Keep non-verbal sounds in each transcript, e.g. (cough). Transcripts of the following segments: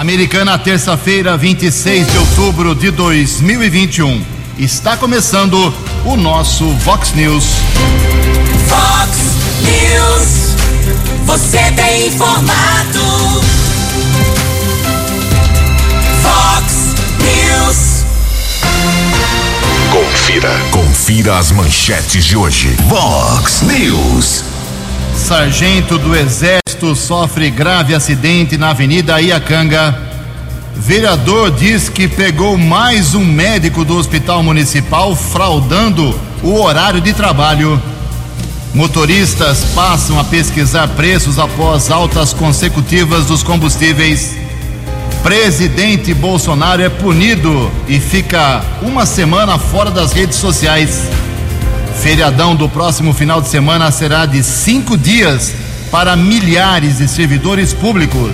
Americana, terça-feira, 26 de outubro de 2021. Está começando o nosso Vox News. Vox News. Você tem informado. Vox News. Confira. Confira as manchetes de hoje. Vox News. Sargento do Exército sofre grave acidente na Avenida Iacanga. Vereador diz que pegou mais um médico do Hospital Municipal fraudando o horário de trabalho. Motoristas passam a pesquisar preços após altas consecutivas dos combustíveis. Presidente Bolsonaro é punido e fica uma semana fora das redes sociais. Feriadão do próximo final de semana será de cinco dias para milhares de servidores públicos.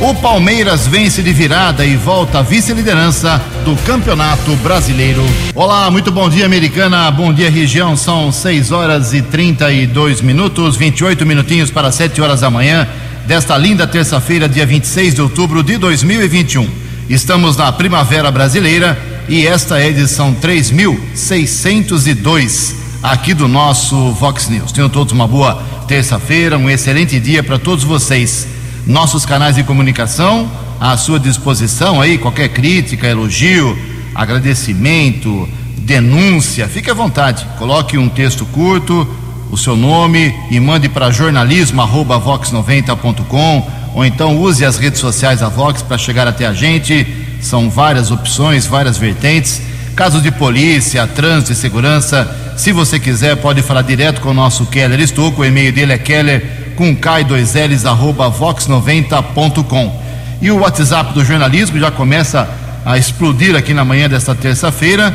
O Palmeiras vence de virada e volta à vice-liderança do Campeonato Brasileiro. Olá, muito bom dia, Americana. Bom dia, região. São 6 horas e 32 minutos, 28 minutinhos para 7 horas da manhã desta linda terça-feira, dia 26 de outubro de 2021. Estamos na Primavera Brasileira e esta é a edição 3602 aqui do nosso Vox News. Tenham todos uma boa terça-feira, um excelente dia para todos vocês. Nossos canais de comunicação à sua disposição aí, qualquer crítica, elogio, agradecimento, denúncia, fique à vontade. Coloque um texto curto, o seu nome e mande para jornalismo@vox90.com ou então use as redes sociais da Vox para chegar até a gente. São várias opções, várias vertentes. Casos de polícia, trânsito e segurança. Se você quiser, pode falar direto com o nosso Keller Estouco. O e-mail dele é keller com K2Ls arroba vox90.com. E o WhatsApp do jornalismo já começa a explodir aqui na manhã desta terça-feira.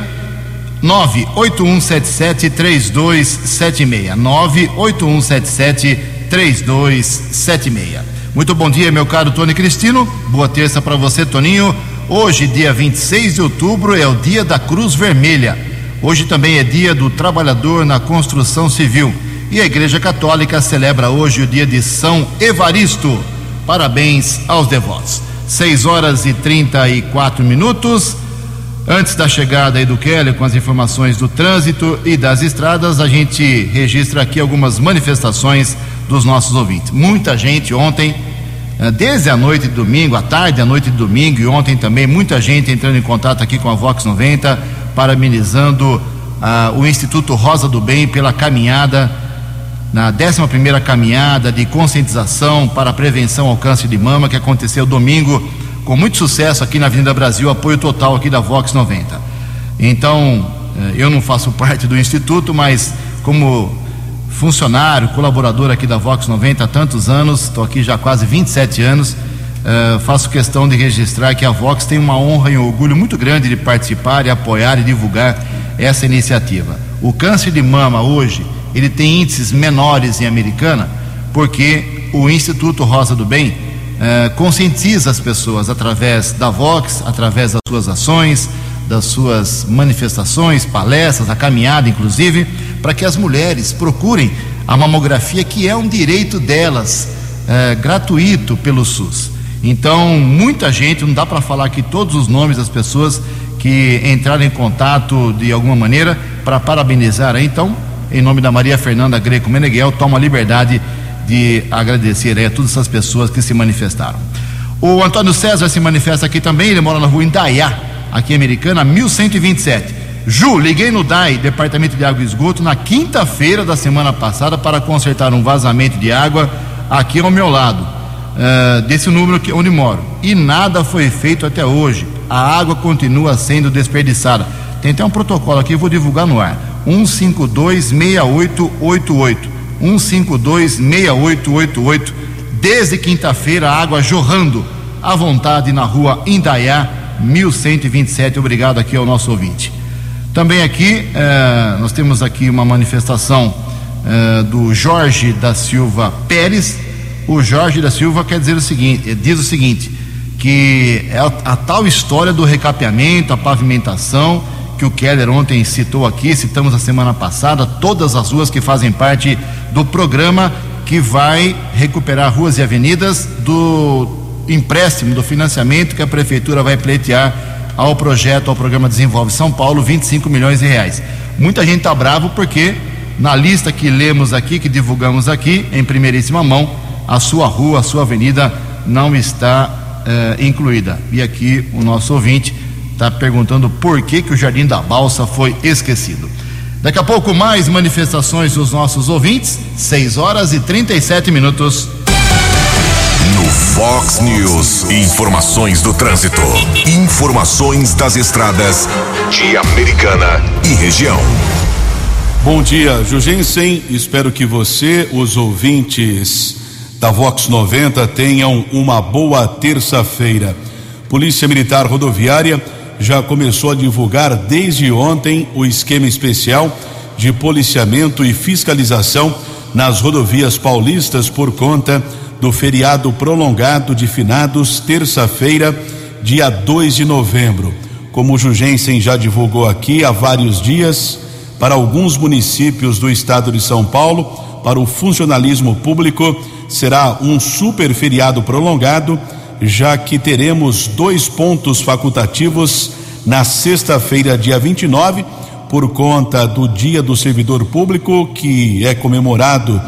981773276. 981773276. Muito bom dia, meu caro Tony Cristino. Boa terça para você, Toninho. Hoje, dia 26 de outubro, é o dia da Cruz Vermelha. Hoje também é dia do trabalhador na construção civil. E a Igreja Católica celebra hoje o dia de São Evaristo. Parabéns aos devotos. 6 horas e 34 minutos. Antes da chegada aí do Kelly com as informações do trânsito e das estradas, a gente registra aqui algumas manifestações dos nossos ouvintes. Muita gente ontem, desde a noite de domingo, à tarde, à noite de domingo e ontem também, muita gente entrando em contato aqui com a Vox 90, parabenizando uh, o Instituto Rosa do Bem pela caminhada, na 11 primeira caminhada de conscientização para a prevenção ao câncer de mama, que aconteceu domingo com muito sucesso aqui na Avenida Brasil, apoio total aqui da Vox 90. Então, eu não faço (laughs) parte do Instituto, mas como funcionário, colaborador aqui da Vox 90 há tantos anos, estou aqui já há quase 27 anos, uh, faço questão de registrar que a Vox tem uma honra e um orgulho muito grande de participar e apoiar e divulgar essa iniciativa. O câncer de mama hoje, ele tem índices menores em Americana, porque o Instituto Rosa do Bem uh, conscientiza as pessoas através da Vox, através das suas ações, das suas manifestações, palestras, a caminhada, inclusive, para que as mulheres procurem a mamografia, que é um direito delas, é, gratuito pelo SUS. Então, muita gente, não dá para falar aqui todos os nomes das pessoas que entraram em contato de alguma maneira para parabenizar. Então, em nome da Maria Fernanda Greco Meneghel, toma a liberdade de agradecer a todas essas pessoas que se manifestaram. O Antônio César se manifesta aqui também, ele mora na rua Indaiá, aqui em Americana, 1127. Ju, liguei no DAI, Departamento de Água e Esgoto, na quinta-feira da semana passada para consertar um vazamento de água aqui ao meu lado, uh, desse número que, onde moro. E nada foi feito até hoje. A água continua sendo desperdiçada. Tem até um protocolo aqui, vou divulgar no ar. 1526888. 1526888. Desde quinta-feira, a água jorrando à vontade na rua Indaiá, 1127. Obrigado aqui ao nosso ouvinte. Também aqui, eh, nós temos aqui uma manifestação eh, do Jorge da Silva Pérez. O Jorge da Silva quer dizer o seguinte, diz o seguinte, que é a, a tal história do recapeamento, a pavimentação, que o Keller ontem citou aqui, citamos a semana passada, todas as ruas que fazem parte do programa que vai recuperar ruas e avenidas do empréstimo, do financiamento que a prefeitura vai pleitear ao projeto, ao programa Desenvolve São Paulo, 25 milhões de reais. Muita gente está bravo porque na lista que lemos aqui, que divulgamos aqui, em primeiríssima mão, a sua rua, a sua avenida não está eh, incluída. E aqui o nosso ouvinte está perguntando por que, que o Jardim da Balsa foi esquecido. Daqui a pouco mais manifestações dos nossos ouvintes, 6 horas e 37 minutos. No Fox News, informações do trânsito, informações das estradas de Americana e região. Bom dia, Jugensen. Espero que você, os ouvintes da Vox 90, tenham uma boa terça-feira. Polícia Militar Rodoviária já começou a divulgar desde ontem o esquema especial de policiamento e fiscalização nas rodovias paulistas por conta do feriado prolongado de finados, terça-feira, dia 2 de novembro. Como o Jugensen já divulgou aqui há vários dias, para alguns municípios do estado de São Paulo, para o funcionalismo público, será um super feriado prolongado já que teremos dois pontos facultativos na sexta-feira, dia 29, por conta do Dia do Servidor Público, que é comemorado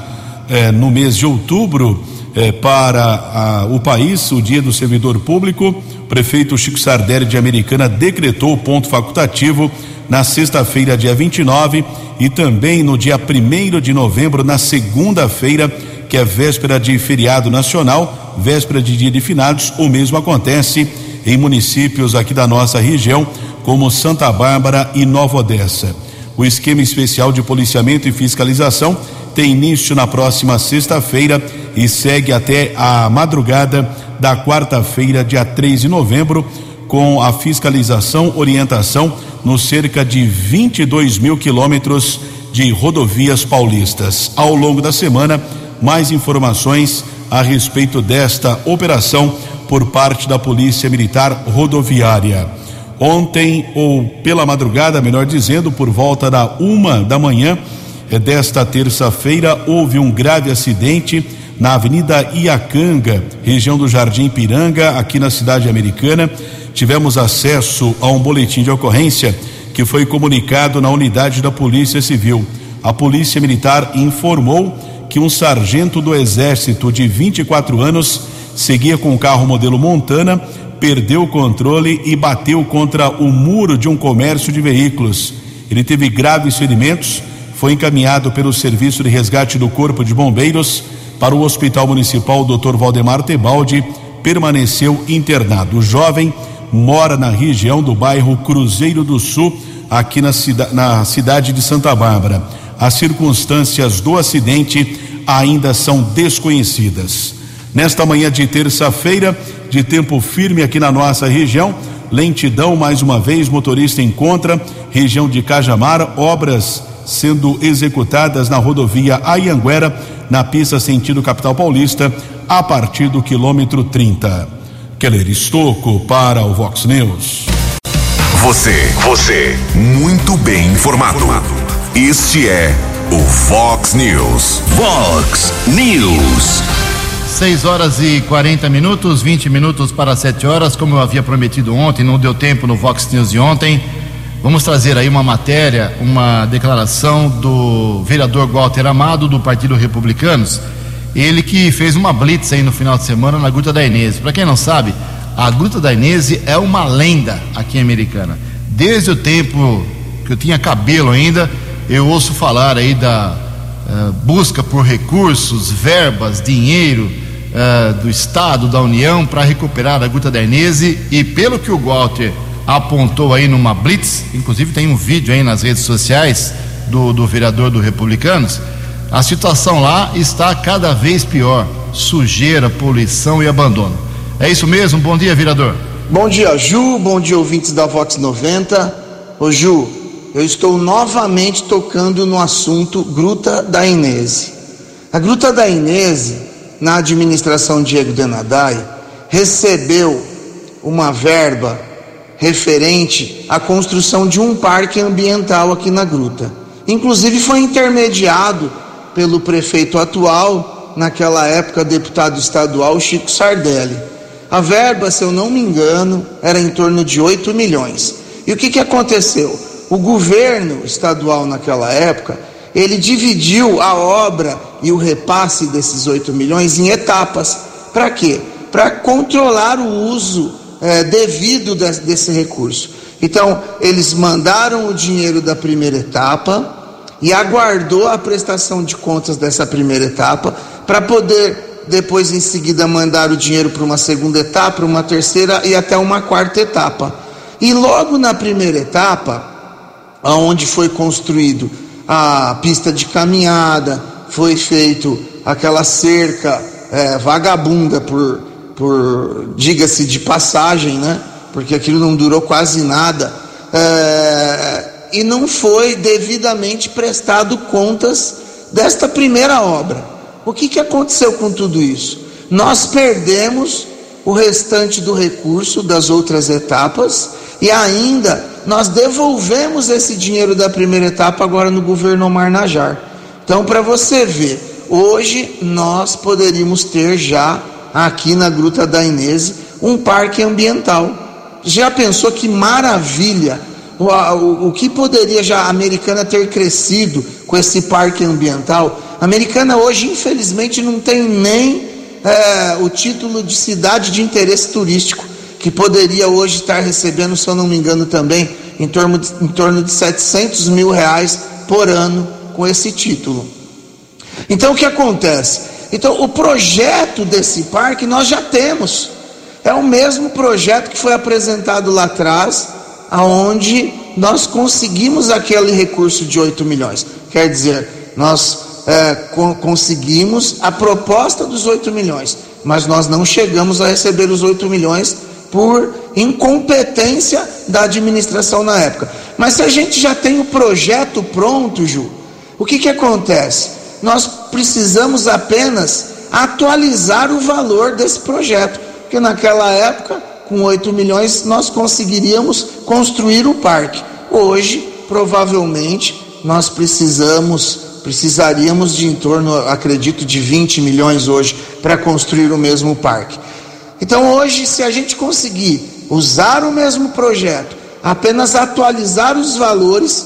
eh, no mês de outubro eh, para a, o país, o Dia do Servidor Público. O prefeito Chico Sardelli de Americana decretou o ponto facultativo na sexta-feira, dia 29, e também no dia 1 de novembro, na segunda-feira, que é véspera de feriado nacional véspera de dia de finados, o mesmo acontece em municípios aqui da nossa região, como Santa Bárbara e Nova Odessa. O esquema especial de policiamento e fiscalização tem início na próxima sexta-feira e segue até a madrugada da quarta-feira, dia 3 de novembro, com a fiscalização, orientação nos cerca de 22 mil quilômetros de rodovias paulistas. Ao longo da semana, mais informações a respeito desta operação por parte da Polícia Militar Rodoviária. Ontem, ou pela madrugada, melhor dizendo, por volta da uma da manhã eh, desta terça-feira, houve um grave acidente na Avenida Iacanga, região do Jardim Piranga, aqui na cidade americana. Tivemos acesso a um boletim de ocorrência que foi comunicado na unidade da Polícia Civil. A Polícia Militar informou que um sargento do Exército de 24 anos seguia com o carro modelo Montana, perdeu o controle e bateu contra o muro de um comércio de veículos. Ele teve graves ferimentos, foi encaminhado pelo Serviço de Resgate do Corpo de Bombeiros para o Hospital Municipal Dr. Valdemar Tebaldi, permaneceu internado. O jovem mora na região do bairro Cruzeiro do Sul, aqui na, cida, na cidade de Santa Bárbara. As circunstâncias do acidente ainda são desconhecidas. Nesta manhã de terça-feira, de tempo firme aqui na nossa região, lentidão mais uma vez, motorista encontra, região de Cajamar, obras sendo executadas na rodovia Ayanguera, na pista sentido capital paulista, a partir do quilômetro 30. Keller Estocco para o Vox News. Você, você, muito bem informado. Este é o Fox News. Fox News. 6 horas e 40 minutos, 20 minutos para 7 horas, como eu havia prometido ontem, não deu tempo no Fox News de ontem. Vamos trazer aí uma matéria, uma declaração do vereador Walter Amado, do Partido Republicanos. Ele que fez uma blitz aí no final de semana na Gruta da Inês. Para quem não sabe, a Gruta da Inês é uma lenda aqui em Americana. Desde o tempo que eu tinha cabelo ainda, eu ouço falar aí da uh, busca por recursos, verbas, dinheiro uh, do Estado, da União para recuperar a Guta da Inese e pelo que o Walter apontou aí numa blitz, inclusive tem um vídeo aí nas redes sociais do, do vereador do Republicanos, a situação lá está cada vez pior, sujeira, poluição e abandono. É isso mesmo? Bom dia, vereador. Bom dia, Ju. Bom dia, ouvintes da Vox 90. Ô, Ju, eu estou novamente tocando no assunto Gruta da Inese. A Gruta da Inese, na administração Diego Denadai, recebeu uma verba referente à construção de um parque ambiental aqui na gruta. Inclusive foi intermediado pelo prefeito atual, naquela época deputado estadual Chico Sardelli. A verba, se eu não me engano, era em torno de 8 milhões. E o que, que aconteceu? O governo estadual naquela época, ele dividiu a obra e o repasse desses 8 milhões em etapas. Para quê? Para controlar o uso é, devido de, desse recurso. Então, eles mandaram o dinheiro da primeira etapa e aguardou a prestação de contas dessa primeira etapa para poder depois em seguida mandar o dinheiro para uma segunda etapa, uma terceira e até uma quarta etapa. E logo na primeira etapa, aonde foi construído a pista de caminhada, foi feito aquela cerca é, vagabunda por, por diga-se de passagem, né? Porque aquilo não durou quase nada. É, e não foi devidamente prestado contas desta primeira obra. O que, que aconteceu com tudo isso? Nós perdemos o restante do recurso das outras etapas e ainda nós devolvemos esse dinheiro da primeira etapa agora no governo Omar Najar. Então, para você ver, hoje nós poderíamos ter já aqui na Gruta da Inês um parque ambiental. Já pensou que maravilha? O, o, o que poderia já a Americana ter crescido com esse parque ambiental? A Americana hoje, infelizmente, não tem nem é, o título de cidade de interesse turístico, que poderia hoje estar recebendo, se eu não me engano, também em torno de, em torno de 700 mil reais por ano com esse título. Então, o que acontece? Então, o projeto desse parque nós já temos. É o mesmo projeto que foi apresentado lá atrás, aonde nós conseguimos aquele recurso de 8 milhões. Quer dizer, nós é, conseguimos a proposta dos 8 milhões, mas nós não chegamos a receber os 8 milhões por incompetência da administração na época. Mas se a gente já tem o projeto pronto, Ju, o que, que acontece? nós precisamos apenas atualizar o valor desse projeto, porque naquela época, com 8 milhões, nós conseguiríamos construir o parque. Hoje, provavelmente, nós precisamos, precisaríamos de em torno, acredito, de 20 milhões hoje para construir o mesmo parque. Então, hoje, se a gente conseguir usar o mesmo projeto, apenas atualizar os valores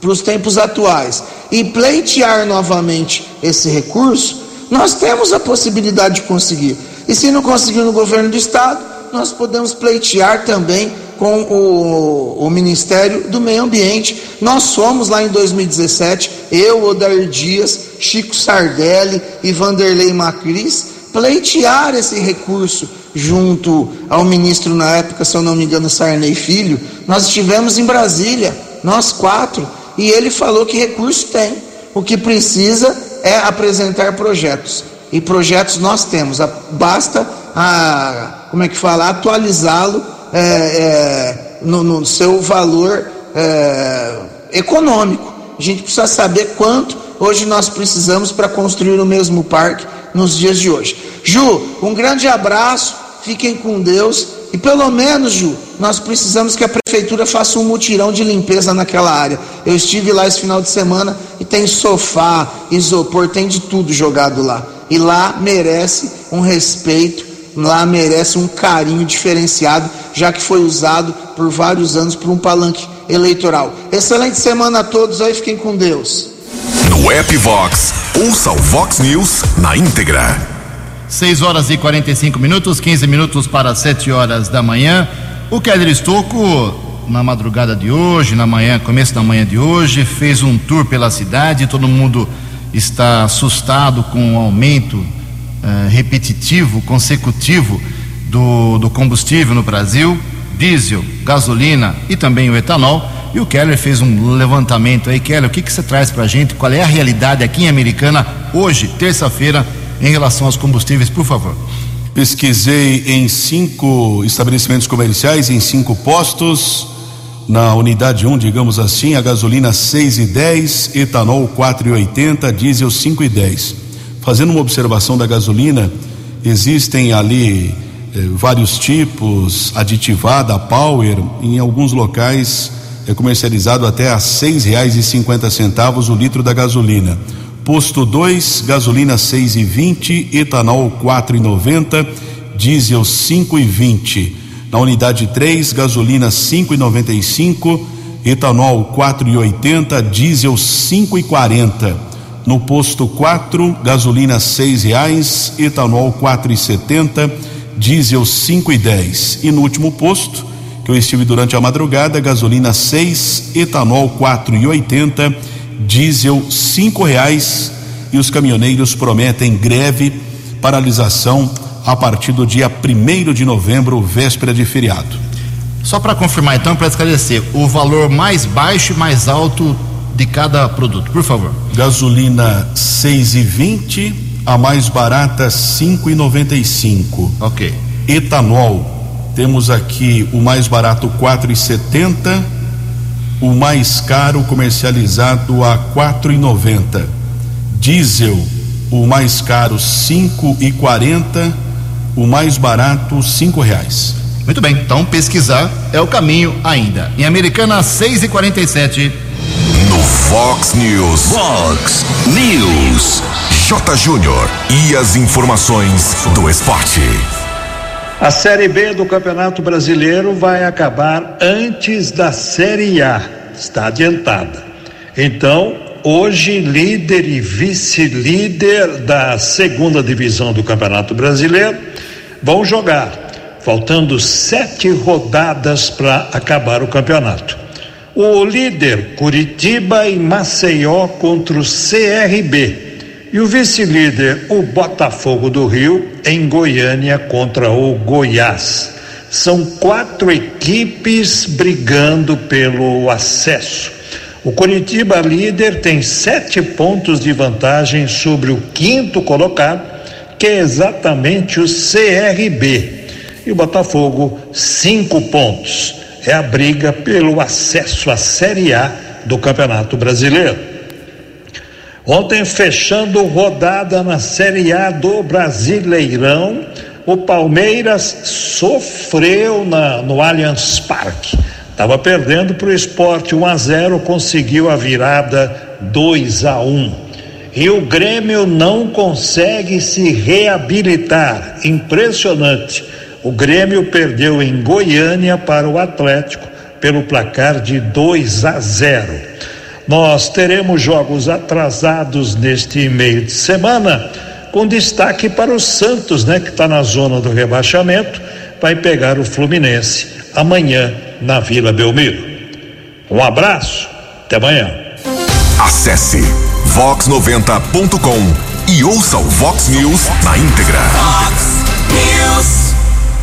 para os tempos atuais e pleitear novamente esse recurso, nós temos a possibilidade de conseguir. E se não conseguir no governo do estado, nós podemos pleitear também com o, o, Ministério do Meio Ambiente. Nós somos lá em 2017, eu, Odair Dias, Chico Sardelli e Vanderlei Macris, pleitear esse recurso junto ao ministro na época, se eu não me engano, Sarney Filho. Nós estivemos em Brasília, nós quatro, e ele falou que recurso tem. O que precisa é apresentar projetos. E projetos nós temos. Basta, a, como é que fala, atualizá-lo é, é, no, no, seu valor é, econômico. A gente precisa saber quanto hoje nós precisamos para construir o mesmo parque nos dias de hoje. Ju, um grande abraço, fiquem com Deus e pelo menos, Ju, nós precisamos que a prefeitura faça um mutirão de limpeza naquela área. Eu estive lá esse final de semana e tem sofá, isopor, tem de tudo jogado lá. E lá merece um respeito, lá merece um carinho diferenciado, já que foi usado por vários anos por um palanque eleitoral. Excelente semana a todos aí, fiquem com Deus. No app Vox, ouça o Vox News na íntegra. 6 horas e 45 minutos, 15 minutos para 7 horas da manhã. O Keller Estocco, na madrugada de hoje, na manhã, começo da manhã de hoje, fez um tour pela cidade. Todo mundo está assustado com o aumento uh, repetitivo, consecutivo do, do combustível no Brasil, diesel, gasolina e também o etanol. E o Keller fez um levantamento aí. Keller, o que, que você traz para a gente? Qual é a realidade aqui em Americana hoje, terça-feira, em relação aos combustíveis, por favor. Pesquisei em cinco estabelecimentos comerciais, em cinco postos. Na unidade 1, um, digamos assim, a gasolina 6,10, etanol 4,80, diesel 5,10. Fazendo uma observação da gasolina, existem ali eh, vários tipos, aditivada, power, em alguns locais é comercializado até a seis reais e cinquenta centavos o litro da gasolina. Posto 2, gasolina 6,20, etanol 4,90, diesel 5,20. Na unidade 3, gasolina 5,95, etanol 4,80, diesel 5,40. No posto 4, gasolina seis reais, etanol quatro e setenta, diesel cinco e dez. E no último posto, que eu estive durante a madrugada, gasolina seis, etanol quatro e oitenta, diesel cinco reais. E os caminhoneiros prometem greve, paralisação a partir do dia primeiro de novembro, véspera de feriado. Só para confirmar então, para esclarecer, o valor mais baixo e mais alto de cada produto, por favor. Gasolina 6,20, a mais barata 5,95. Ok. Etanol, temos aqui o mais barato 4,70, o mais caro comercializado a 4,90. Diesel, o mais caro 5,40, o mais barato cinco reais. Muito bem, então pesquisar é o caminho ainda. Em Americana 6 e 47 No Fox News. Fox News. J. Júnior. E as informações do esporte. A Série B do Campeonato Brasileiro vai acabar antes da Série A, está adiantada. Então, hoje, líder e vice-líder da segunda divisão do Campeonato Brasileiro vão jogar, faltando sete rodadas para acabar o campeonato. O líder, Curitiba e Maceió contra o CRB. E o vice-líder, o Botafogo do Rio, em Goiânia contra o Goiás. São quatro equipes brigando pelo acesso. O Curitiba líder tem sete pontos de vantagem sobre o quinto colocado, que é exatamente o CRB. E o Botafogo, cinco pontos. É a briga pelo acesso à Série A do Campeonato Brasileiro. Ontem, fechando rodada na Série A do Brasileirão, o Palmeiras sofreu na, no Allianz Parque. Estava perdendo para o esporte 1 a 0, conseguiu a virada 2 a 1. E o Grêmio não consegue se reabilitar. Impressionante. O Grêmio perdeu em Goiânia para o Atlético pelo placar de 2 a 0. Nós teremos jogos atrasados neste meio de semana, com destaque para o Santos, né, que está na zona do rebaixamento, vai pegar o Fluminense amanhã na Vila Belmiro. Um abraço, até amanhã. Acesse vox90.com e ouça o Vox News na íntegra. Fox News.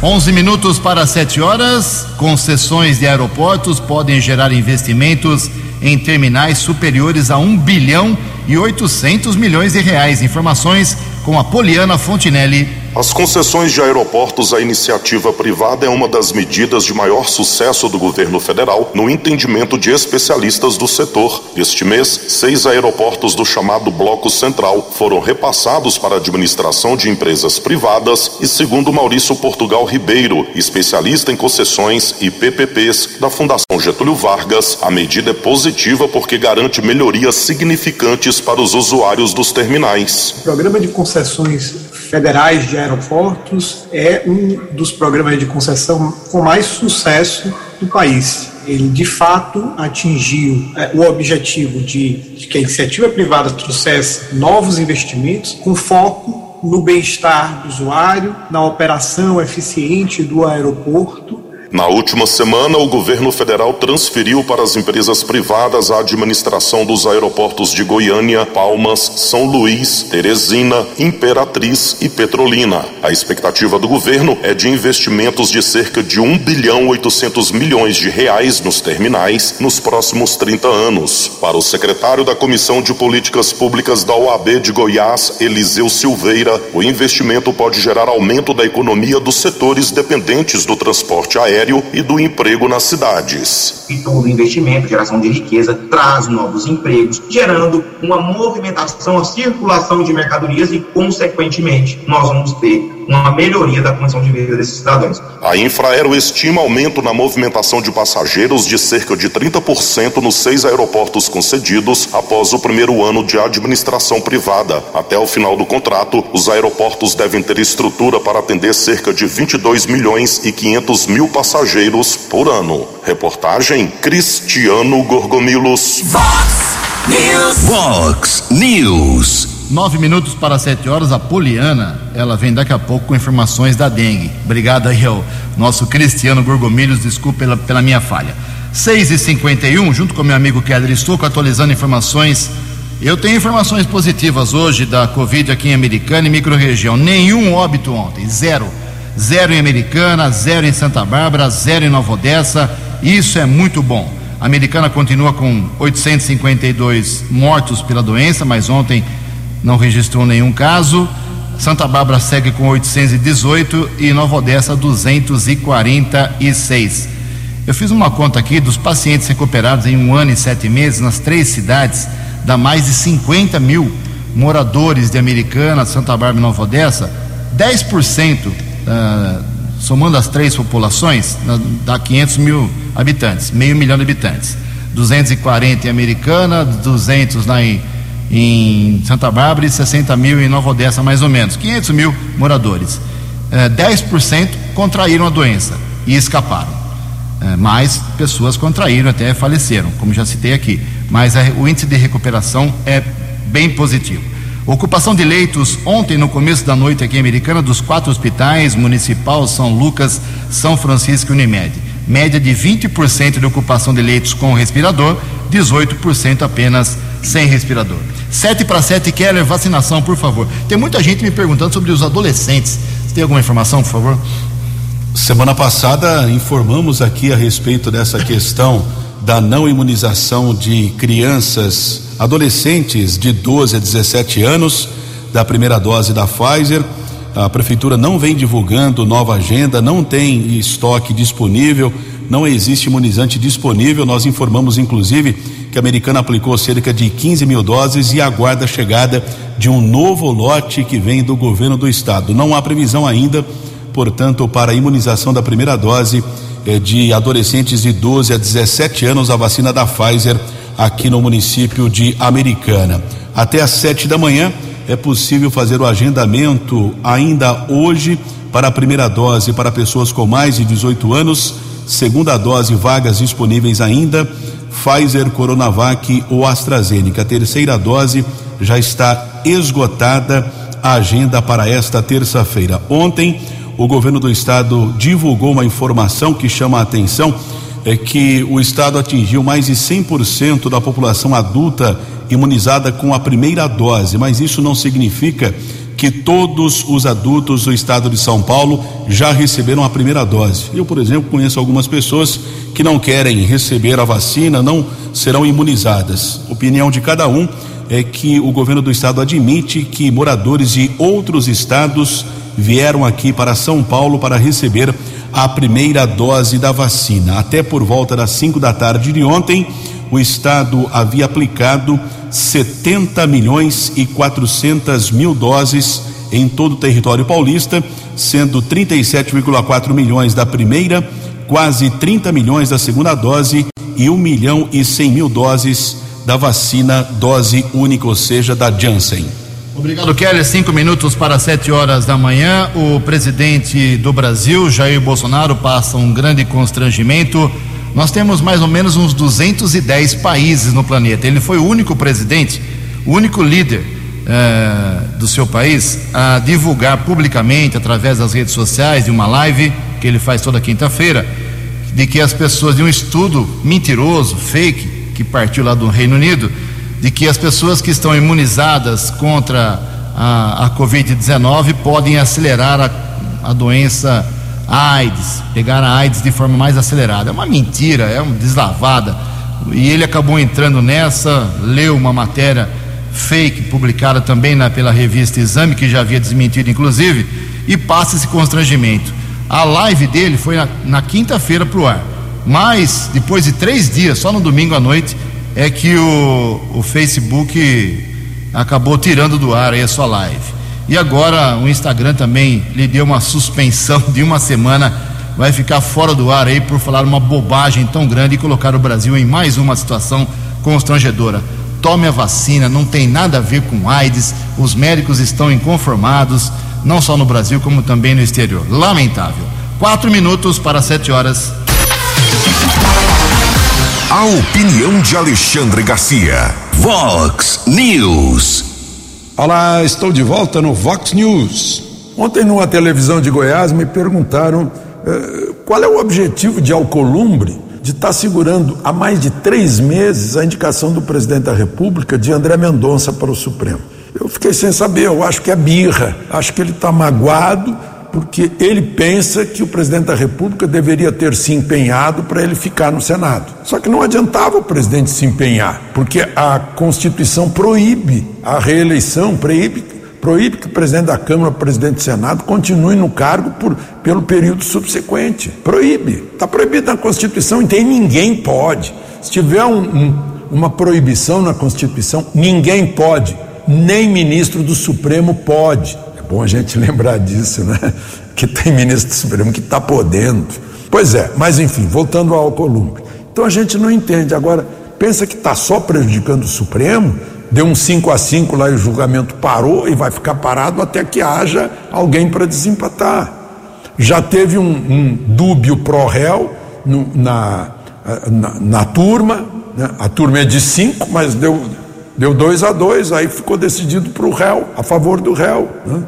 11 minutos para 7 horas. Concessões de aeroportos podem gerar investimentos em terminais superiores a 1 bilhão e 800 milhões de reais. Informações com a Poliana Fontinelli. As concessões de aeroportos à iniciativa privada é uma das medidas de maior sucesso do governo federal, no entendimento de especialistas do setor. Este mês, seis aeroportos do chamado Bloco Central foram repassados para a administração de empresas privadas e, segundo Maurício Portugal Ribeiro, especialista em concessões e PPPs da Fundação Getúlio Vargas, a medida é positiva porque garante melhorias significantes para os usuários dos terminais. O programa de concessões federais de aeroportos é um dos programas de concessão com mais sucesso do país. Ele, de fato, atingiu é, o objetivo de, de que a iniciativa privada trouxesse novos investimentos com foco no bem-estar do usuário, na operação eficiente do aeroporto Na última semana, o governo federal transferiu para as empresas privadas a administração dos aeroportos de Goiânia, Palmas, São Luís, Teresina, Imperatriz e Petrolina. A expectativa do governo é de investimentos de cerca de 1 bilhão 800 milhões de reais nos terminais nos próximos 30 anos. Para o secretário da Comissão de Políticas Públicas da OAB de Goiás, Eliseu Silveira, o investimento pode gerar aumento da economia dos setores dependentes do transporte aéreo e do emprego nas cidades. e todo investimento, geração de riqueza, traz novos empregos, gerando uma movimentação, a circulação de mercadorias e, consequentemente, nós vamos ter uma melhoria da condição de vida desses cidadãos. A Infraero estima aumento na movimentação de passageiros de cerca de 30% nos seis aeroportos concedidos após o primeiro ano de administração privada. Até o final do contrato, os aeroportos devem ter estrutura para atender cerca de 22 milhões e 500 mil passageiros por ano. Reportagem Cristiano Gorgomilos. Fox News. Fox News. Nove minutos para sete horas, a Poliana, ela vem daqui a pouco com informações da dengue. Obrigado aí ao nosso Cristiano Gorgomilhos, desculpe pela, pela minha falha. 6 e 51 junto com meu amigo Keller Estuco, atualizando informações. Eu tenho informações positivas hoje da Covid aqui em Americana e microrregião. Nenhum óbito ontem, zero. Zero em Americana, zero em Santa Bárbara, zero em Nova Odessa. Isso é muito bom. A Americana continua com 852 mortos pela doença, mas ontem não registrou nenhum caso. Santa Bárbara segue com 818 e Nova Odessa 246. Eu fiz uma conta aqui dos pacientes recuperados em um ano e sete meses nas três cidades, dá mais de 50 mil moradores de Americana, Santa Bárbara e Nova Odessa. 10%, ah, somando as três populações, dá 500 mil habitantes, meio milhão de habitantes. 240 em Americana, 200 lá em, em Santa Bárbara e 60 mil em Nova Odessa, mais ou menos. 500 mil moradores. Eh, 10% contraíram a doença e escaparam. É, mais pessoas contraíram até faleceram, como já citei aqui. Mas a- o índice de recuperação é bem positivo. Ocupação de leitos ontem, no começo da noite aqui em Americana, dos quatro hospitais, Municipal, São Lucas, São Francisco e Unimed. Média de 20% de ocupação de leitos com respirador, 18% apenas sem respirador. 7 para 7, Keller, vacinação, por favor. Tem muita gente me perguntando sobre os adolescentes. Você tem alguma informação, por favor? Semana passada informamos aqui a respeito dessa questão da não imunização de crianças, adolescentes de 12 a 17 anos, da primeira dose da Pfizer. A prefeitura não vem divulgando nova agenda, não tem estoque disponível, não existe imunizante disponível. Nós informamos, inclusive, que a americana aplicou cerca de 15 mil doses e aguarda a chegada de um novo lote que vem do governo do estado. Não há previsão ainda portanto, para a imunização da primeira dose eh, de adolescentes de 12 a 17 anos, a vacina da Pfizer aqui no município de Americana. Até às sete da manhã é possível fazer o agendamento ainda hoje para a primeira dose para pessoas com mais de 18 anos, segunda dose, vagas disponíveis ainda, Pfizer, Coronavac ou AstraZeneca. A terceira dose já está esgotada a agenda para esta terça-feira. Ontem, o governo do estado divulgou uma informação que chama a atenção é que o estado atingiu mais de 100% da população adulta imunizada com a primeira dose, mas isso não significa que todos os adultos do estado de São Paulo já receberam a primeira dose. Eu, por exemplo, conheço algumas pessoas que não querem receber a vacina, não serão imunizadas. Opinião de cada um é que o governo do estado admite que moradores de outros estados vieram aqui para São Paulo para receber a primeira dose da vacina. Até por volta das 5 da tarde de ontem, o estado havia aplicado 70 milhões e 400 mil doses em todo o território paulista, sendo 37,4 milhões da primeira, quase 30 milhões da segunda dose e 1 milhão e 100 mil doses da vacina dose única, ou seja, da Janssen. Obrigado, Kelly. Cinco minutos para sete horas da manhã. O presidente do Brasil, Jair Bolsonaro, passa um grande constrangimento. Nós temos mais ou menos uns 210 países no planeta. Ele foi o único presidente, o único líder eh, do seu país a divulgar publicamente, através das redes sociais, de uma live que ele faz toda quinta-feira, de que as pessoas, de um estudo mentiroso, fake, que partiu lá do Reino Unido, de que as pessoas que estão imunizadas contra a, a Covid-19 podem acelerar a, a doença AIDS, pegar a AIDS de forma mais acelerada. É uma mentira, é uma deslavada. E ele acabou entrando nessa, leu uma matéria fake publicada também na, pela revista Exame, que já havia desmentido inclusive, e passa esse constrangimento. A live dele foi na, na quinta-feira para o ar, mas depois de três dias, só no domingo à noite, é que o, o Facebook acabou tirando do ar aí a sua live. E agora o Instagram também lhe deu uma suspensão de uma semana. Vai ficar fora do ar aí por falar uma bobagem tão grande e colocar o Brasil em mais uma situação constrangedora. Tome a vacina, não tem nada a ver com AIDS. Os médicos estão inconformados, não só no Brasil, como também no exterior. Lamentável. Quatro minutos para sete horas. A opinião de Alexandre Garcia. Vox News. Olá, estou de volta no Vox News. Ontem, numa televisão de Goiás, me perguntaram eh, qual é o objetivo de Alcolumbre de estar tá segurando há mais de três meses a indicação do presidente da República de André Mendonça para o Supremo. Eu fiquei sem saber, eu acho que é birra, acho que ele está magoado porque ele pensa que o presidente da República deveria ter se empenhado para ele ficar no Senado. Só que não adiantava o presidente se empenhar, porque a Constituição proíbe a reeleição, proíbe, proíbe que o presidente da Câmara, o presidente do Senado, continue no cargo por, pelo período subsequente. Proíbe. Está proibido na Constituição, então ninguém pode. Se tiver um, um, uma proibição na Constituição, ninguém pode. Nem ministro do Supremo pode bom a gente (laughs) lembrar disso, né? Que tem ministro do Supremo que está podendo. Pois é, mas enfim, voltando ao Alcolumbre. Então a gente não entende. Agora, pensa que está só prejudicando o Supremo, deu um 5 a 5 lá e o julgamento parou e vai ficar parado até que haja alguém para desempatar. Já teve um, um dúbio pró-réu na, na, na, turma, né? a turma é de cinco, mas deu, deu dois a dois, aí ficou decidido para o réu, a favor do réu. Né?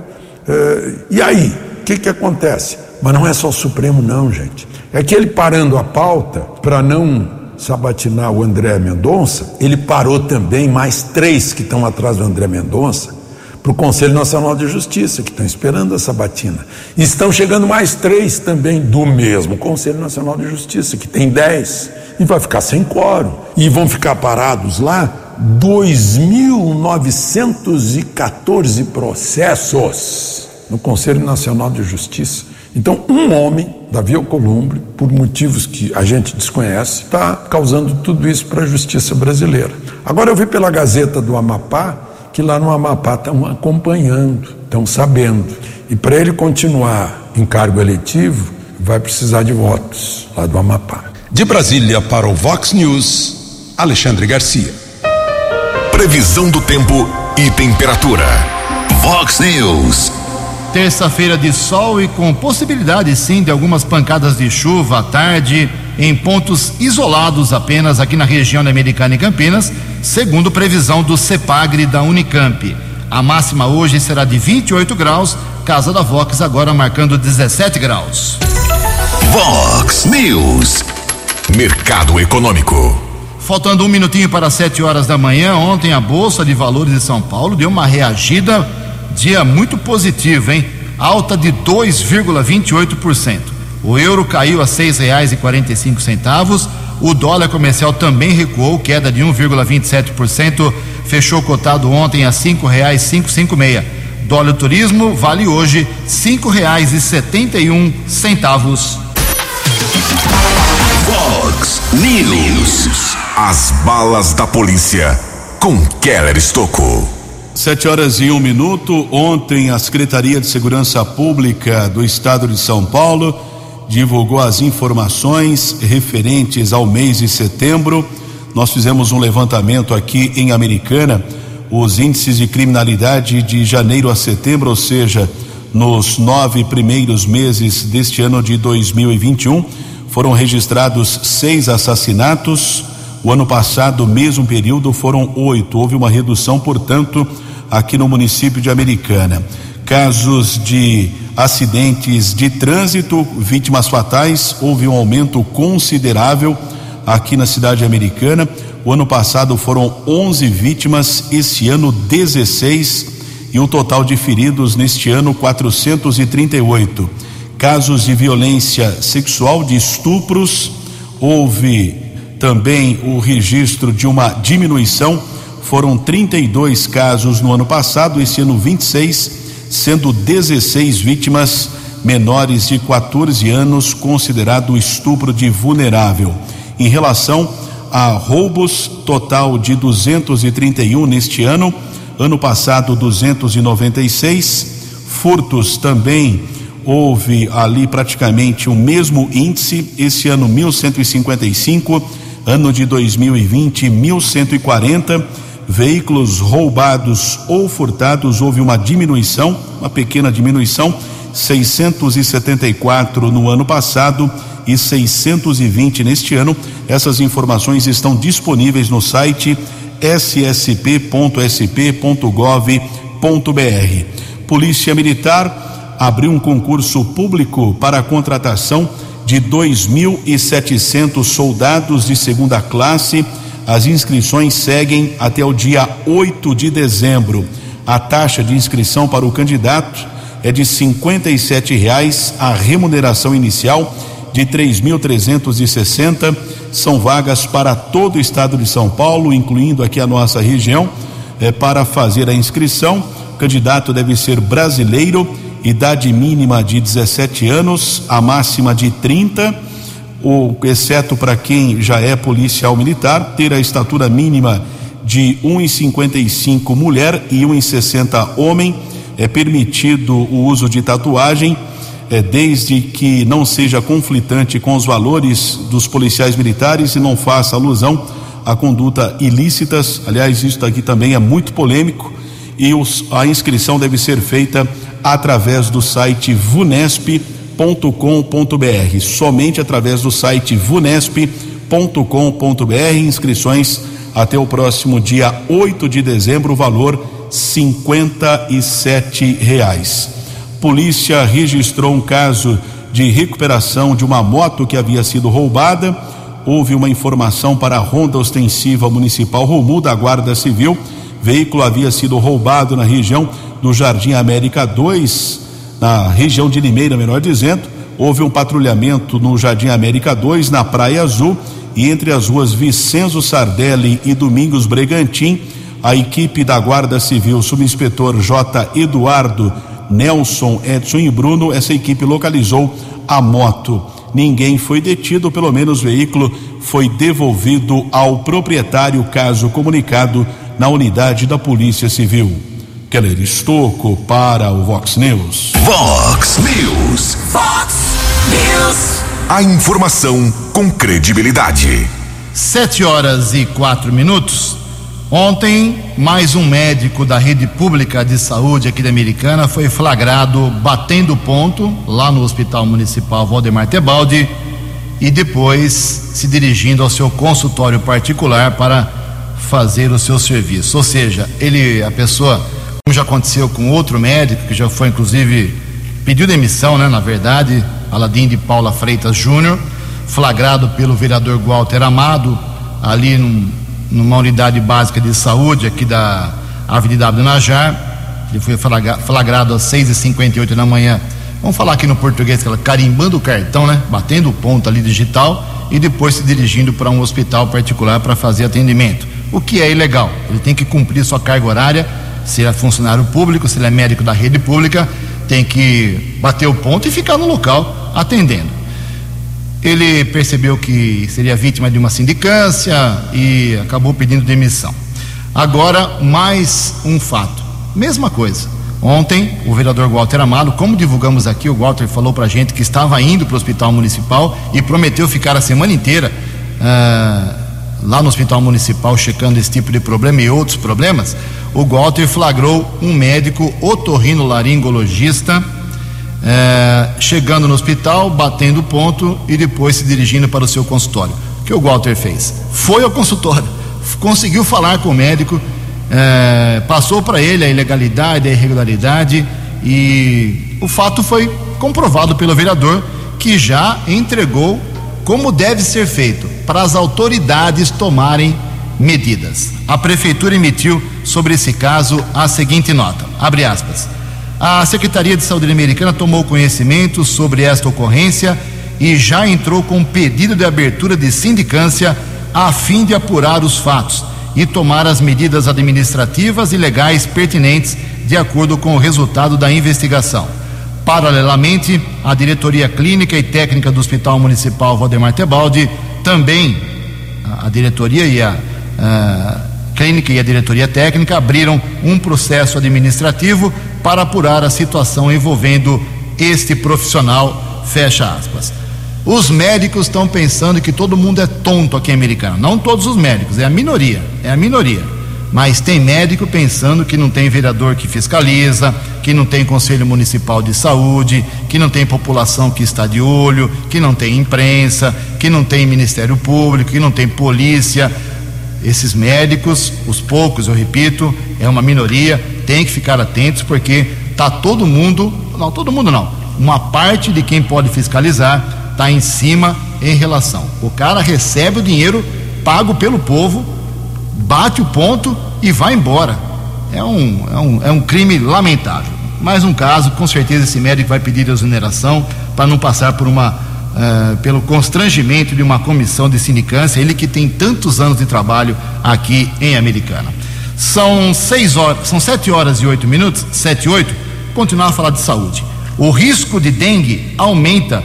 Uh, e aí, o que, que acontece? Mas não é só o Supremo, não, gente. É que ele parando a pauta para não sabatinar o André Mendonça, ele parou também mais três que estão atrás do André Mendonça para o Conselho Nacional de Justiça, que estão esperando a sabatina. E estão chegando mais três também do mesmo Conselho Nacional de Justiça, que tem dez, e vai ficar sem quórum. E vão ficar parados lá 2.914 processos no Conselho Nacional de Justiça. Então, um homem, Davi Alcolumbre, por motivos que a gente desconhece, está causando tudo isso para a justiça brasileira. Agora, eu vi pela Gazeta do Amapá que lá no Amapá estão acompanhando, estão sabendo. E para ele continuar em cargo eletivo, vai precisar de votos lá do Amapá. De Brasília para o Vox News, Alexandre Garcia. Previsão do tempo e temperatura. Vox News. Terça-feira de sol e com possibilidade sim de algumas pancadas de chuva à tarde em pontos isolados apenas aqui na região da Americana e Campinas, segundo previsão do CEPAGRE da Unicamp. A máxima hoje será de 28 graus, Casa da Vox agora marcando 17 graus. Vox News. Mercado Econômico. Faltando um minutinho para sete horas da manhã, ontem a Bolsa de Valores de São Paulo deu uma reagida, dia muito positivo, hein? Alta de 2,28%. O euro caiu a seis reais e quarenta e cinco centavos. O dólar comercial também recuou, queda de 1,27%, fechou cotado ontem a cinco reais cinco cinco meia. Dólar turismo vale hoje cinco reais e setenta e um centavos. Fox News. As balas da polícia com Keller Estocou. Sete horas e um minuto. Ontem, a Secretaria de Segurança Pública do Estado de São Paulo divulgou as informações referentes ao mês de setembro. Nós fizemos um levantamento aqui em Americana. Os índices de criminalidade de janeiro a setembro, ou seja, nos nove primeiros meses deste ano de 2021, foram registrados seis assassinatos o ano passado, mesmo período, foram oito. Houve uma redução, portanto, aqui no município de Americana. Casos de acidentes de trânsito, vítimas fatais, houve um aumento considerável aqui na cidade americana. O ano passado foram 11 vítimas, esse ano 16 e o total de feridos neste ano 438. Casos de violência sexual, de estupros, houve também o registro de uma diminuição. Foram 32 casos no ano passado, esse ano 26, sendo 16 vítimas menores de 14 anos, considerado estupro de vulnerável. Em relação a roubos, total de 231 neste ano, ano passado 296. Furtos também houve ali praticamente o mesmo índice, esse ano 1155, ano de 2020 1140. Veículos roubados ou furtados houve uma diminuição, uma pequena diminuição, 674 no ano passado e 620 neste ano. Essas informações estão disponíveis no site ssp.sp.gov.br. Polícia Militar abriu um concurso público para a contratação de 2.700 soldados de segunda classe. As inscrições seguem até o dia 8 de dezembro. A taxa de inscrição para o candidato é de R$ reais, a remuneração inicial de 3.360. São vagas para todo o estado de São Paulo, incluindo aqui a nossa região. É, para fazer a inscrição, o candidato deve ser brasileiro, idade mínima de 17 anos, a máxima de 30, ou, exceto para quem já é policial militar, ter a estatura mínima de 1,55 mulher e 1,60 homem. É permitido o uso de tatuagem é, desde que não seja conflitante com os valores dos policiais militares e não faça alusão a conduta ilícitas. Aliás, isso aqui também é muito polêmico e os, a inscrição deve ser feita através do site vunesp.com.br, somente através do site vunesp.com.br, inscrições até o próximo dia 8 de dezembro, valor sete reais polícia registrou um caso de recuperação de uma moto que havia sido roubada. Houve uma informação para a Ronda Ostensiva Municipal Romu da Guarda Civil. Veículo havia sido roubado na região do Jardim América 2, na região de Limeira, melhor dizendo. Houve um patrulhamento no Jardim América 2, na Praia Azul, e entre as ruas Vicenzo Sardelli e Domingos Bregantim, a equipe da Guarda Civil, subinspetor J. Eduardo Nelson, Edson e Bruno, essa equipe localizou a moto. Ninguém foi detido, pelo menos o veículo foi devolvido ao proprietário, caso comunicado na unidade da Polícia Civil. Keller Estocco para o Vox News. Vox News. Vox News. A informação com credibilidade. Sete horas e quatro minutos. Ontem, mais um médico da rede pública de saúde aqui da Americana foi flagrado batendo ponto lá no Hospital Municipal Valdemar Tebaldi e depois se dirigindo ao seu consultório particular para fazer o seu serviço. Ou seja, ele, a pessoa, como já aconteceu com outro médico que já foi inclusive pediu demissão, né, na verdade, Aladim de Paula Freitas Júnior, flagrado pelo vereador Walter Amado ali num numa unidade básica de saúde aqui da Avenida Abdo Najar. Ele foi flagrado às 6h58 da manhã. Vamos falar aqui no português, carimbando o cartão, né? Batendo o ponto ali digital e depois se dirigindo para um hospital particular para fazer atendimento. O que é ilegal. Ele tem que cumprir sua carga horária, se é funcionário público, se ele é médico da rede pública, tem que bater o ponto e ficar no local atendendo. Ele percebeu que seria vítima de uma sindicância e acabou pedindo demissão. Agora, mais um fato. Mesma coisa. Ontem, o vereador Walter Amado, como divulgamos aqui, o Walter falou para a gente que estava indo para o hospital municipal e prometeu ficar a semana inteira uh, lá no hospital municipal checando esse tipo de problema e outros problemas. O Walter flagrou um médico otorrinolaringologista é, chegando no hospital, batendo ponto e depois se dirigindo para o seu consultório. O que o Walter fez? Foi ao consultório, (laughs) conseguiu falar com o médico, é, passou para ele a ilegalidade, a irregularidade e o fato foi comprovado pelo vereador que já entregou como deve ser feito para as autoridades tomarem medidas. A prefeitura emitiu sobre esse caso a seguinte nota: abre aspas. A Secretaria de Saúde Americana tomou conhecimento sobre esta ocorrência e já entrou com pedido de abertura de sindicância a fim de apurar os fatos e tomar as medidas administrativas e legais pertinentes de acordo com o resultado da investigação. Paralelamente, a diretoria clínica e técnica do Hospital Municipal Valdemar Tebaldi também a, diretoria e a, a clínica e a diretoria técnica abriram um processo administrativo para apurar a situação envolvendo este profissional. Fecha aspas. Os médicos estão pensando que todo mundo é tonto aqui em Americana. Não todos os médicos, é a minoria, é a minoria. Mas tem médico pensando que não tem vereador que fiscaliza, que não tem conselho municipal de saúde, que não tem população que está de olho, que não tem imprensa, que não tem Ministério Público, que não tem polícia. Esses médicos, os poucos, eu repito, é uma minoria, tem que ficar atentos porque tá todo mundo, não todo mundo não, uma parte de quem pode fiscalizar está em cima em relação. O cara recebe o dinheiro pago pelo povo, bate o ponto e vai embora. É um, é um, é um crime lamentável. Mais um caso, com certeza esse médico vai pedir exoneração para não passar por uma, uh, pelo constrangimento de uma comissão de sindicância, ele que tem tantos anos de trabalho aqui em Americana. São seis horas, são sete horas e oito minutos, sete e oito, continuar a falar de saúde. O risco de dengue aumenta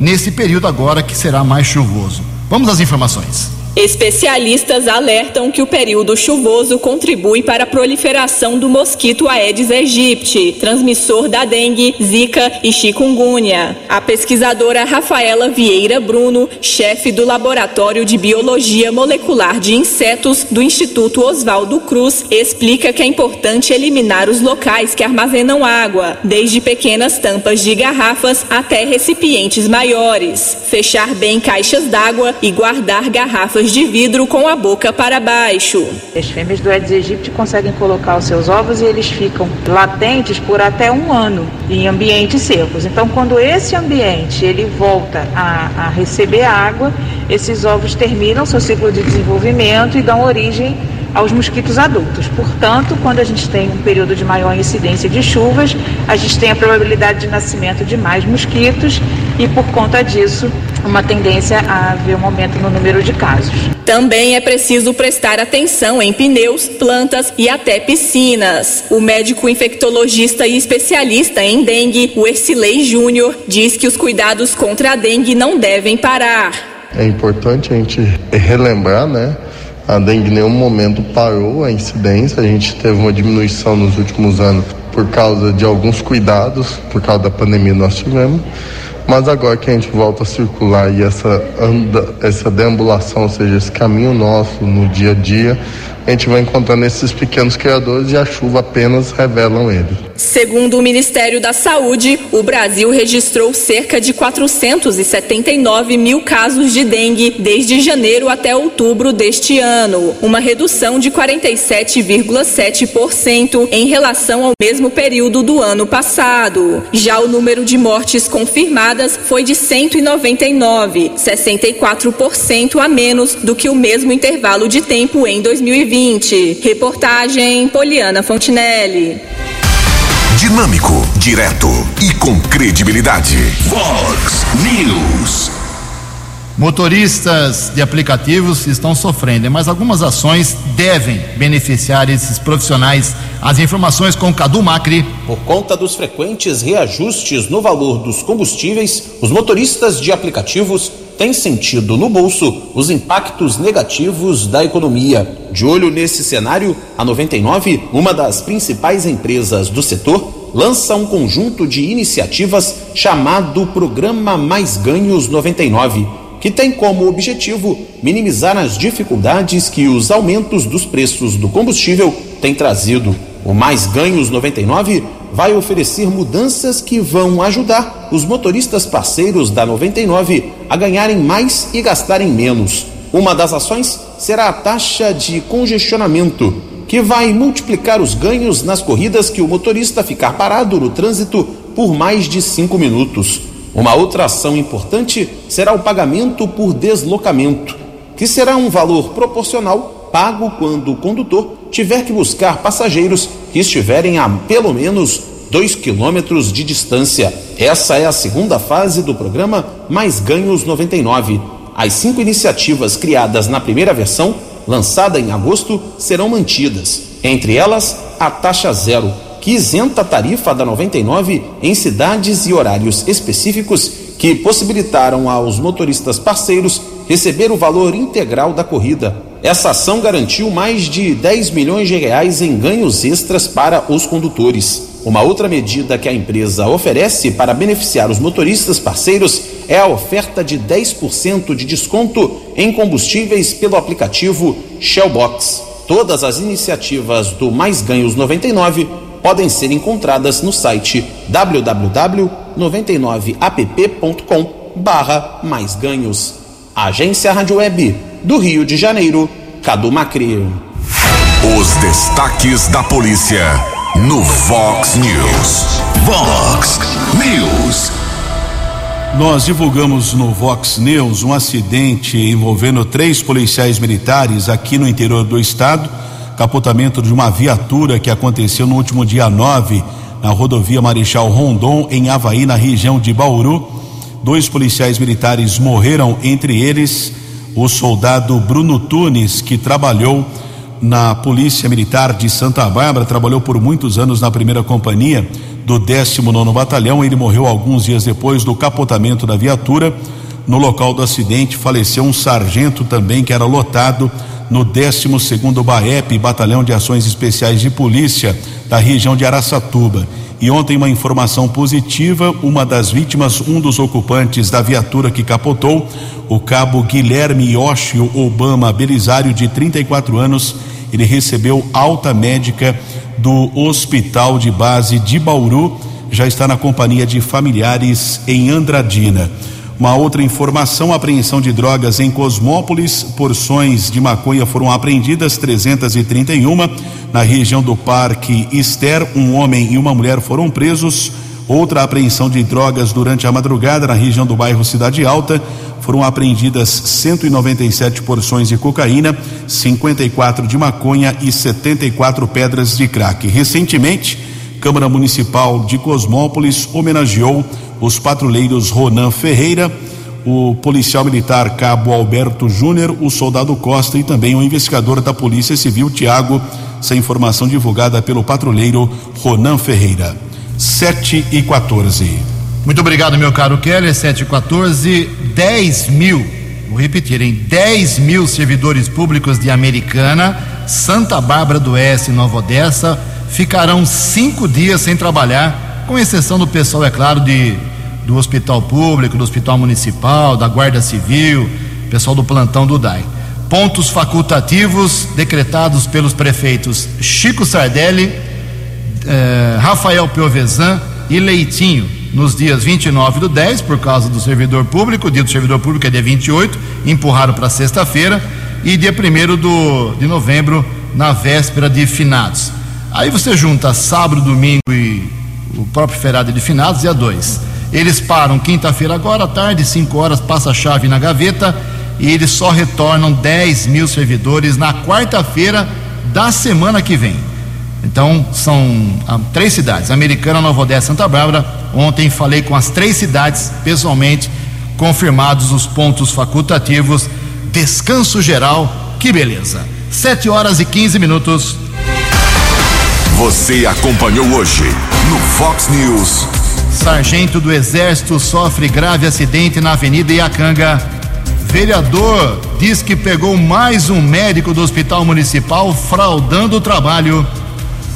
nesse período agora que será mais chuvoso. Vamos às informações. Especialistas alertam que o período chuvoso contribui para a proliferação do mosquito Aedes aegypti, transmissor da dengue, zika e chikungunya. A pesquisadora Rafaela Vieira Bruno, chefe do Laboratório de Biologia Molecular de Insetos do Instituto Oswaldo Cruz, explica que é importante eliminar os locais que armazenam água, desde pequenas tampas de garrafas até recipientes maiores, fechar bem caixas d'água e guardar garrafas de vidro com a boca para baixo. As fêmeas do Aedes aegypti conseguem colocar os seus ovos e eles ficam latentes por até um ano em ambientes secos. Então, quando esse ambiente ele volta a, a receber água, esses ovos terminam seu ciclo de desenvolvimento e dão origem aos mosquitos adultos. Portanto, quando a gente tem um período de maior incidência de chuvas, a gente tem a probabilidade de nascimento de mais mosquitos e, por conta disso, uma tendência a haver um aumento no número de casos. Também é preciso prestar atenção em pneus, plantas e até piscinas. O médico infectologista e especialista em dengue, o Ercilei Júnior, diz que os cuidados contra a dengue não devem parar. É importante a gente relembrar, né? A dengue em nenhum momento parou a incidência, a gente teve uma diminuição nos últimos anos por causa de alguns cuidados, por causa da pandemia nós tivemos. Mas agora que a gente volta a circular e essa, anda, essa deambulação, ou seja, esse caminho nosso no dia a dia, a gente vai encontrando esses pequenos criadores e a chuva apenas revelam eles. Segundo o Ministério da Saúde, o Brasil registrou cerca de 479 mil casos de dengue desde janeiro até outubro deste ano, uma redução de 47,7% em relação ao mesmo período do ano passado. Já o número de mortes confirmadas foi de 199, 64% a menos do que o mesmo intervalo de tempo em 2020. 2020. Reportagem Poliana Fontinelli. Dinâmico, direto e com credibilidade. Vox News. Motoristas de aplicativos estão sofrendo, mas algumas ações devem beneficiar esses profissionais. As informações com Cadu Macri. Por conta dos frequentes reajustes no valor dos combustíveis, os motoristas de aplicativos tem sentido no bolso os impactos negativos da economia. De olho nesse cenário, a 99, uma das principais empresas do setor, lança um conjunto de iniciativas chamado Programa Mais Ganhos 99, que tem como objetivo minimizar as dificuldades que os aumentos dos preços do combustível têm trazido. O Mais Ganhos 99 vai oferecer mudanças que vão ajudar os motoristas parceiros da 99 a ganharem mais e gastarem menos. Uma das ações será a taxa de congestionamento, que vai multiplicar os ganhos nas corridas que o motorista ficar parado no trânsito por mais de cinco minutos. Uma outra ação importante será o pagamento por deslocamento, que será um valor proporcional pago quando o condutor tiver que buscar passageiros que estiverem a pelo menos 2 quilômetros de distância. Essa é a segunda fase do programa Mais Ganhos 99. As cinco iniciativas criadas na primeira versão, lançada em agosto, serão mantidas. Entre elas, a taxa zero, que isenta a tarifa da 99 em cidades e horários específicos que possibilitaram aos motoristas parceiros receber o valor integral da corrida Essa ação garantiu mais de 10 milhões de reais em ganhos extras para os condutores. Uma outra medida que a empresa oferece para beneficiar os motoristas parceiros é a oferta de 10% de desconto em combustíveis pelo aplicativo Shellbox. Todas as iniciativas do Mais Ganhos 99 podem ser encontradas no site www.99app.com/barra mais ganhos. Agência Rádio Web do Rio de Janeiro, Cadu Macri. Os destaques da polícia no Vox News. Vox News. Nós divulgamos no Vox News um acidente envolvendo três policiais militares aqui no interior do estado. Capotamento de uma viatura que aconteceu no último dia 9 na rodovia Marechal Rondon, em Havaí, na região de Bauru. Dois policiais militares morreram, entre eles o soldado Bruno Tunes, que trabalhou na Polícia Militar de Santa Bárbara, trabalhou por muitos anos na primeira companhia do 19 Batalhão. Ele morreu alguns dias depois do capotamento da viatura. No local do acidente faleceu um sargento também que era lotado no 12 BAEP, Batalhão de Ações Especiais de Polícia da região de Araçatuba. E ontem uma informação positiva, uma das vítimas, um dos ocupantes da viatura que capotou, o cabo Guilherme Yoshio Obama Belisário, de 34 anos, ele recebeu alta médica do Hospital de Base de Bauru, já está na companhia de familiares em Andradina. Uma outra informação: apreensão de drogas em Cosmópolis. Porções de maconha foram apreendidas, 331. Na região do Parque Ester, um homem e uma mulher foram presos. Outra apreensão de drogas durante a madrugada na região do bairro Cidade Alta. Foram apreendidas 197 porções de cocaína, 54 de maconha e 74 pedras de crack. Recentemente, Câmara Municipal de Cosmópolis homenageou os patrulheiros Ronan Ferreira, o policial militar Cabo Alberto Júnior, o soldado Costa e também o investigador da Polícia Civil Tiago, essa informação divulgada pelo patrulheiro Ronan Ferreira. 7 e 14. Muito obrigado, meu caro Keller. 7 e 14, 10 mil, vou repetir, em 10 mil servidores públicos de Americana, Santa Bárbara do Oeste e Nova Odessa ficarão cinco dias sem trabalhar, com exceção do pessoal, é claro, de, do hospital público, do hospital municipal, da Guarda Civil, pessoal do plantão do DAI. Pontos facultativos decretados pelos prefeitos Chico Sardelli, eh, Rafael Piovesan e Leitinho, nos dias 29 do 10, por causa do servidor público, o dia do servidor público é dia 28, empurraram para sexta-feira, e dia 1 de novembro, na véspera de finados. Aí você junta sábado, domingo e o próprio feriado de finados, dia 2. Eles param quinta-feira agora à tarde, 5 horas, passa a chave na gaveta e eles só retornam 10 mil servidores na quarta-feira da semana que vem. Então, são ah, três cidades: Americana, Nova Odessa, Santa Bárbara. Ontem falei com as três cidades pessoalmente, confirmados os pontos facultativos. Descanso geral, que beleza. 7 horas e 15 minutos. Você acompanhou hoje no Fox News. Sargento do Exército sofre grave acidente na Avenida Iacanga. Vereador diz que pegou mais um médico do Hospital Municipal fraudando o trabalho.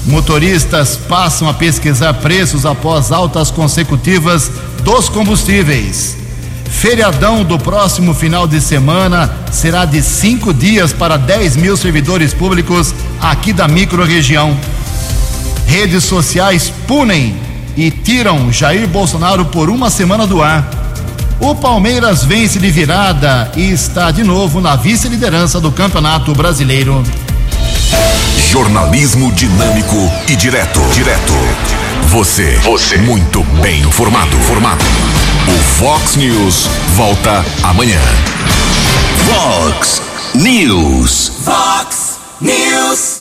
Motoristas passam a pesquisar preços após altas consecutivas dos combustíveis. Feriadão do próximo final de semana será de cinco dias para 10 mil servidores públicos aqui da microrregião. Redes sociais punem e tiram Jair Bolsonaro por uma semana do ar. O Palmeiras vence de virada e está de novo na vice-liderança do Campeonato Brasileiro. Jornalismo dinâmico e direto. Direto. Você. Você. Muito bem informado. Formado. O Fox News volta amanhã. Fox News. Fox News.